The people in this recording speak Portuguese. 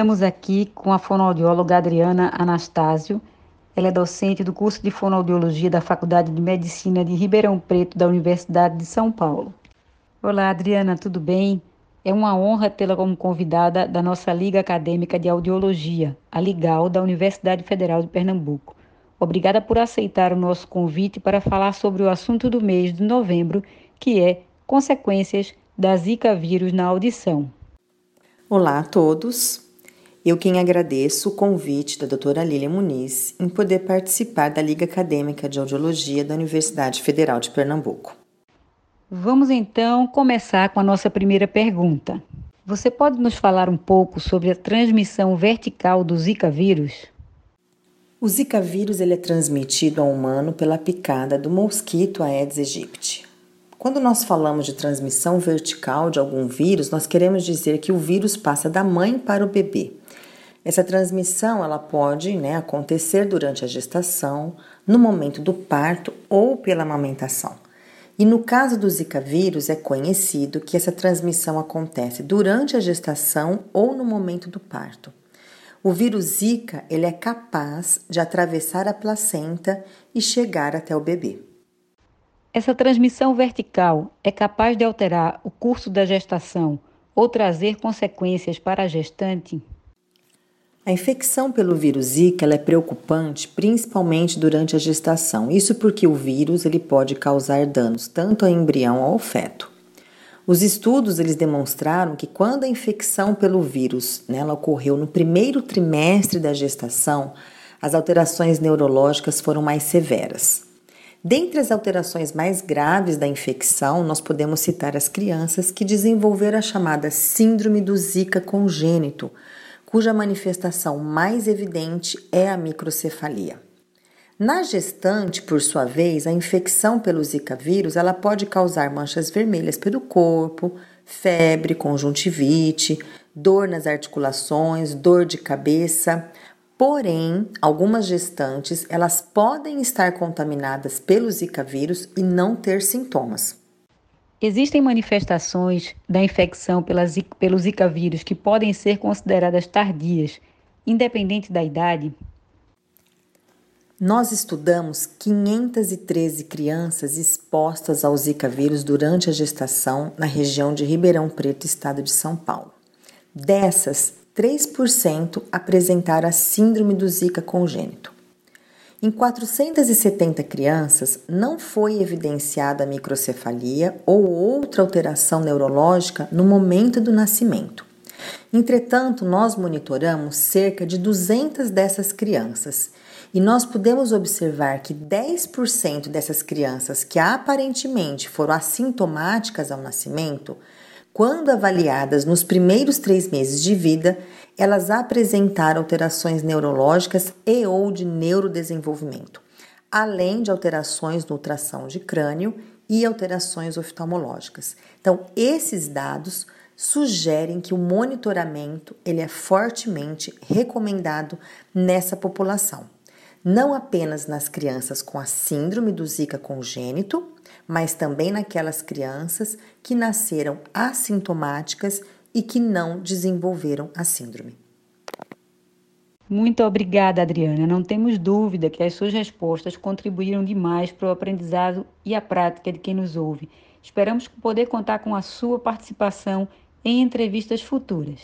estamos aqui com a fonoaudióloga Adriana Anastásio. Ela é docente do curso de fonoaudiologia da Faculdade de Medicina de Ribeirão Preto da Universidade de São Paulo. Olá, Adriana, tudo bem? É uma honra tê-la como convidada da nossa Liga Acadêmica de Audiologia, a Ligal, da Universidade Federal de Pernambuco. Obrigada por aceitar o nosso convite para falar sobre o assunto do mês de novembro, que é consequências da Zika vírus na audição. Olá a todos. Eu quem agradeço o convite da doutora Lília Muniz em poder participar da Liga Acadêmica de Audiologia da Universidade Federal de Pernambuco. Vamos então começar com a nossa primeira pergunta. Você pode nos falar um pouco sobre a transmissão vertical do Zika vírus? O Zika vírus ele é transmitido ao humano pela picada do mosquito Aedes aegypti. Quando nós falamos de transmissão vertical de algum vírus, nós queremos dizer que o vírus passa da mãe para o bebê. Essa transmissão ela pode né, acontecer durante a gestação, no momento do parto ou pela amamentação. E no caso do Zika vírus, é conhecido que essa transmissão acontece durante a gestação ou no momento do parto. O vírus Zika ele é capaz de atravessar a placenta e chegar até o bebê. Essa transmissão vertical é capaz de alterar o curso da gestação ou trazer consequências para a gestante? A infecção pelo vírus Zika é preocupante, principalmente durante a gestação. Isso porque o vírus ele pode causar danos tanto ao embrião ao feto. Os estudos eles demonstraram que quando a infecção pelo vírus né, ocorreu no primeiro trimestre da gestação, as alterações neurológicas foram mais severas. Dentre as alterações mais graves da infecção, nós podemos citar as crianças que desenvolveram a chamada Síndrome do Zika congênito, cuja manifestação mais evidente é a microcefalia. Na gestante, por sua vez, a infecção pelo Zika vírus ela pode causar manchas vermelhas pelo corpo, febre, conjuntivite, dor nas articulações, dor de cabeça, Porém, algumas gestantes elas podem estar contaminadas pelo Zika vírus e não ter sintomas. Existem manifestações da infecção pela pelo Zika vírus que podem ser consideradas tardias, independente da idade? Nós estudamos 513 crianças expostas ao Zika vírus durante a gestação na região de Ribeirão Preto, estado de São Paulo. Dessas, 3% apresentaram a síndrome do Zika congênito. Em 470 crianças, não foi evidenciada microcefalia ou outra alteração neurológica no momento do nascimento. Entretanto, nós monitoramos cerca de 200 dessas crianças e nós podemos observar que 10% dessas crianças que aparentemente foram assintomáticas ao nascimento quando avaliadas nos primeiros três meses de vida, elas apresentaram alterações neurológicas e ou de neurodesenvolvimento, além de alterações no ultrassom de crânio e alterações oftalmológicas. Então, esses dados sugerem que o monitoramento ele é fortemente recomendado nessa população, não apenas nas crianças com a síndrome do Zika congênito, mas também naquelas crianças que nasceram assintomáticas e que não desenvolveram a síndrome. Muito obrigada, Adriana. Não temos dúvida que as suas respostas contribuíram demais para o aprendizado e a prática de quem nos ouve. Esperamos poder contar com a sua participação em entrevistas futuras.